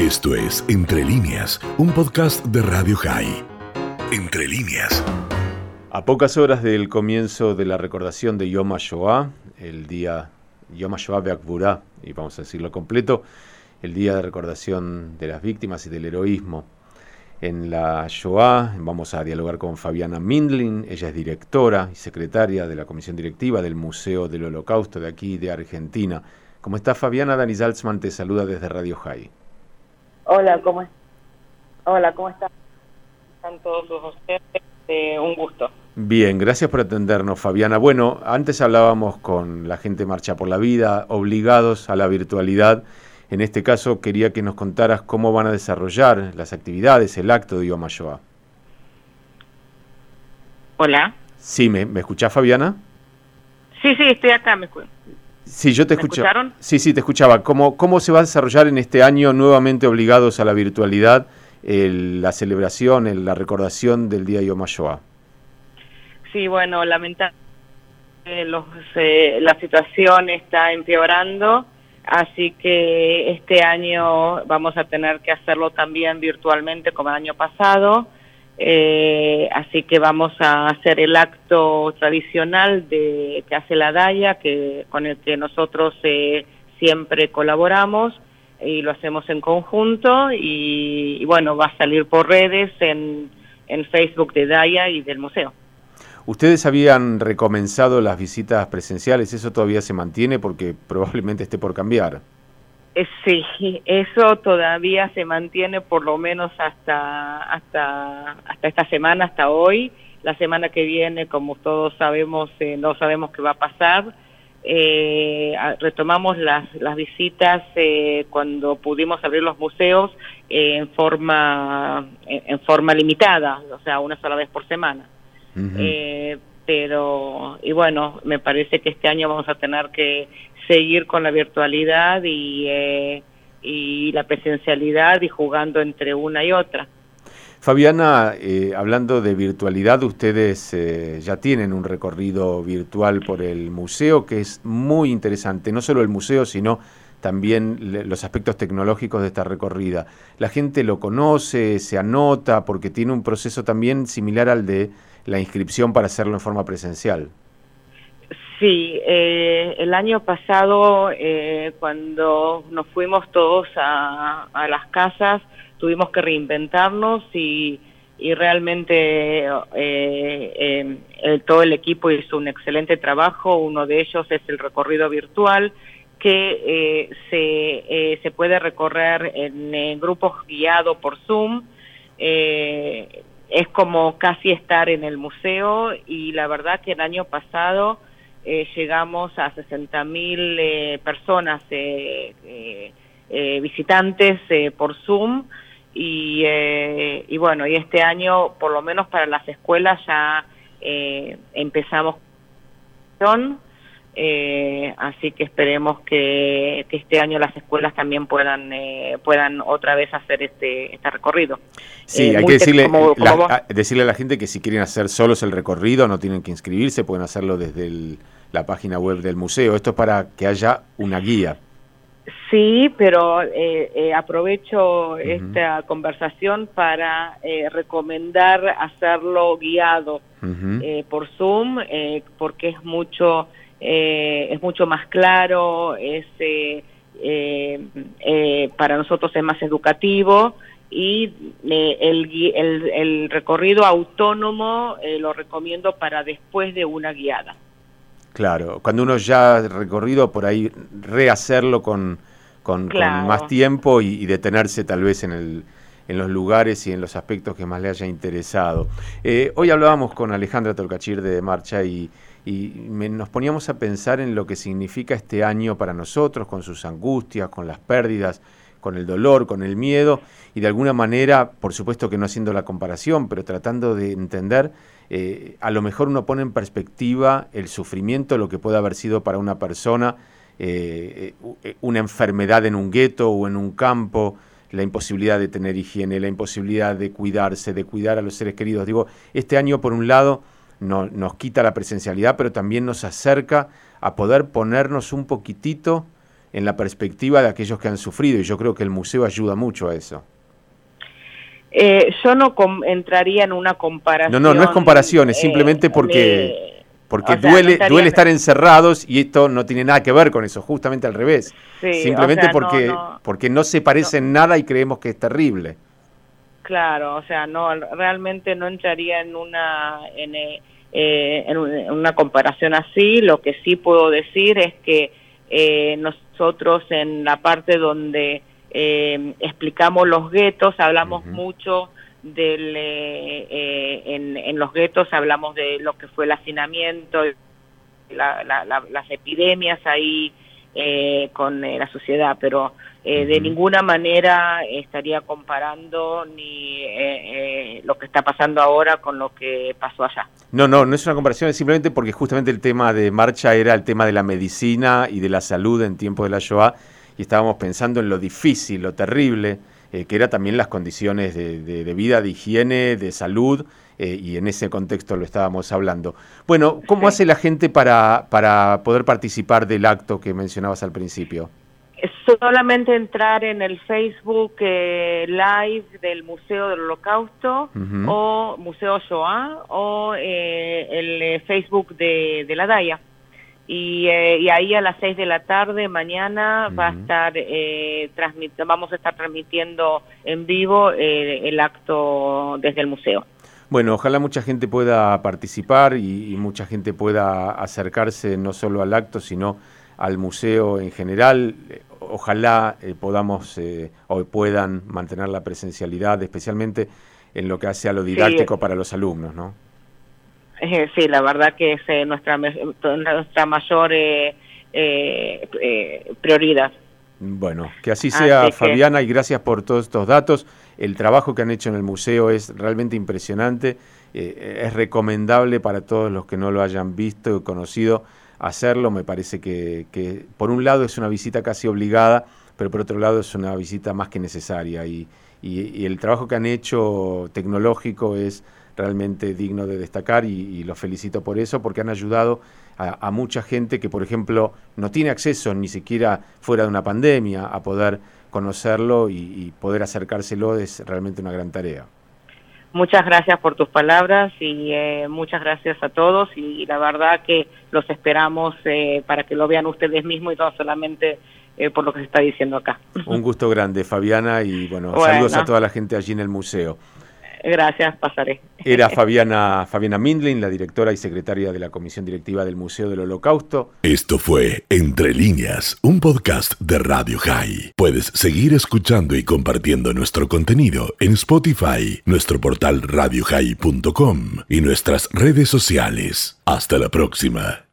Esto es Entre líneas, un podcast de Radio High. Entre líneas. A pocas horas del comienzo de la recordación de Yom HaShoah, el día Yom HaShoah Be'akburá, y vamos a decirlo completo, el día de recordación de las víctimas y del heroísmo. En la Shoah vamos a dialogar con Fabiana Mindlin, ella es directora y secretaria de la comisión directiva del Museo del Holocausto de aquí de Argentina. ¿Cómo está Fabiana? Dani Salzman te saluda desde Radio High. Hola, ¿cómo, es? Hola, ¿cómo están? Están todos ustedes. Eh, un gusto. Bien, gracias por atendernos, Fabiana. Bueno, antes hablábamos con la gente Marcha por la Vida, obligados a la virtualidad. En este caso, quería que nos contaras cómo van a desarrollar las actividades, el acto de Yom HaShoah. Hola. Sí, ¿me, ¿me escuchás, Fabiana? Sí, sí, estoy acá, me escucho. Sí, yo te escucho. Sí, sí, te escuchaba. ¿Cómo, ¿Cómo se va a desarrollar en este año, nuevamente obligados a la virtualidad, la celebración, la recordación del Día Yom HaShoah? Sí, bueno, lamentablemente eh, la situación está empeorando, así que este año vamos a tener que hacerlo también virtualmente como el año pasado. Eh, así que vamos a hacer el acto tradicional de que hace la DAIA, que, con el que nosotros eh, siempre colaboramos y lo hacemos en conjunto y, bueno, va a salir por redes en, en Facebook de DAIA y del museo. Ustedes habían recomenzado las visitas presenciales, ¿eso todavía se mantiene porque probablemente esté por cambiar? Eh, sí, eso todavía se mantiene por lo menos hasta, hasta, hasta esta semana, hasta hoy. La semana que viene, como todos sabemos, eh, no sabemos qué va a pasar. Eh, retomamos las, las visitas cuando pudimos abrir los museos en forma en, forma limitada, o sea, una sola vez por semana. pero, y bueno, me parece que este año vamos a tener que seguir con la virtualidad y, eh, y la presencialidad y jugando entre una y otra. Fabiana, eh, hablando de virtualidad, ustedes eh, ya tienen un recorrido virtual por el museo que es muy interesante, no solo el museo, sino también los aspectos tecnológicos de esta recorrida. La gente lo conoce, se anota, porque tiene un proceso también similar al de la inscripción para hacerlo en forma presencial. Sí, eh, el año pasado eh, cuando nos fuimos todos a, las casas tuvimos que reinventarnos y, realmente eh, todo el equipo hizo un excelente trabajo. Uno de ellos es el recorrido virtual que se, se puede recorrer en, grupos guiados por Zoom. es como casi estar en el museo y la verdad que el año pasado eh, llegamos a 60.000 eh, personas eh, eh, visitantes por Zoom. Y, y bueno, y este año por lo menos para las escuelas ya empezamos con eh, así que esperemos que, este año las escuelas también puedan eh, puedan otra vez hacer este, este recorrido. Sí, hay que decirle, decirle a la gente que si quieren hacer solos el recorrido no tienen que inscribirse, pueden hacerlo desde la página web del museo. Esto es para que haya una guía. Sí, pero eh, aprovecho esta conversación para recomendar hacerlo guiado por Zoom, porque es mucho eh, es mucho más claro, es, eh, eh, para nosotros es más educativo y el, el, recorrido autónomo lo recomiendo para después de una guiada. Claro, cuando uno ya ha recorrido por ahí, rehacerlo con, con, más tiempo y, detenerse tal vez en, el, en los lugares y en los aspectos que más le haya interesado. hoy hablábamos con Alejandra Tolcachir de Marcha y y nos poníamos a pensar en lo que significa este año para nosotros, con sus angustias, con las pérdidas, con el dolor, con el miedo, y de alguna manera, por supuesto que no haciendo la comparación, pero tratando de entender, eh, a lo mejor uno pone en perspectiva el sufrimiento, lo que puede haber sido para una persona, eh, eh, una enfermedad en un gueto o en un campo, la imposibilidad de tener higiene, la imposibilidad de cuidarse, de cuidar a los seres queridos. Digo, este año, por un lado, no, nos quita la presencialidad, pero también nos acerca a poder ponernos un poquitito en la perspectiva de aquellos que han sufrido y yo creo que el museo ayuda mucho a eso. Eh, yo no entraría en una comparación. No, no, no es comparación, es eh, simplemente porque, porque duele, duele estar encerrados y esto no tiene nada que ver con eso, justamente al revés. simplemente porque, no, porque no se parece en nada y creemos que es terrible. Claro, o sea, no, realmente no entraría en una, en, eh, en una comparación así. Lo que sí puedo decir es que nosotros en la parte donde eh, explicamos los guetos, hablamos mucho del, eh, eh, en, los guetos hablamos de lo que fue el hacinamiento, las epidemias ahí con la sociedad, pero de ninguna manera estaría comparando ni lo que está pasando ahora con lo que pasó allá. No, no, no es una comparación, es simplemente porque justamente el tema de marcha era el tema de la medicina y de la salud en tiempo de la Shoah y estábamos pensando en lo difícil, lo terrible, eh, que era también las condiciones de, vida, de higiene, de salud, eh, y en ese contexto lo estábamos hablando. Bueno, ¿cómo hace la gente para, para poder participar del acto que mencionabas al principio? Solamente entrar en el Facebook eh, Live del Museo del Holocausto o Museo Shoah o el Facebook de, de la DAIA. Eh, y, ahí a las 6 de la tarde mañana va a estar eh, vamos a estar transmitiendo en vivo eh, el acto desde el museo. Bueno, ojalá mucha gente pueda participar y, mucha gente pueda acercarse no solo al acto, sino al museo en general. Ojalá podamos o puedan mantener la presencialidad, especialmente en lo que hace a lo didáctico para los alumnos, ¿no? Eh, sí, la verdad que es eh, nuestra, nuestra mayor eh, prioridad. Bueno, que así sea, Fabiana, y gracias por todos estos datos. El trabajo que han hecho en el museo es realmente impresionante. es recomendable para todos los que no lo hayan visto o conocido hacerlo. Me parece que, que, por un lado, es una visita casi obligada, pero por otro lado, es una visita más que necesaria. y, y el trabajo que han hecho tecnológico es realmente digno de destacar y, los felicito por eso, porque han ayudado a, mucha gente que, por ejemplo, no tiene acceso ni siquiera fuera de una pandemia a poder conocerlo y, poder acercárselo es realmente una gran tarea. Muchas gracias por tus palabras y eh, muchas gracias a todos y, la verdad que los esperamos eh, para que lo vean ustedes mismos y no solamente eh, por lo que se está diciendo acá. Un gusto grande, Fabiana, y bueno, saludos a toda la gente allí en el museo. Gracias, pasaré. Era Fabiana, Fabiana Mindlin, la directora y secretaria de la Comisión Directiva del Museo del Holocausto. Esto fue Entre Líneas, un podcast de Radio High. Puedes seguir escuchando y compartiendo nuestro contenido en Spotify, nuestro portal radiohigh.com y nuestras redes sociales. Hasta la próxima.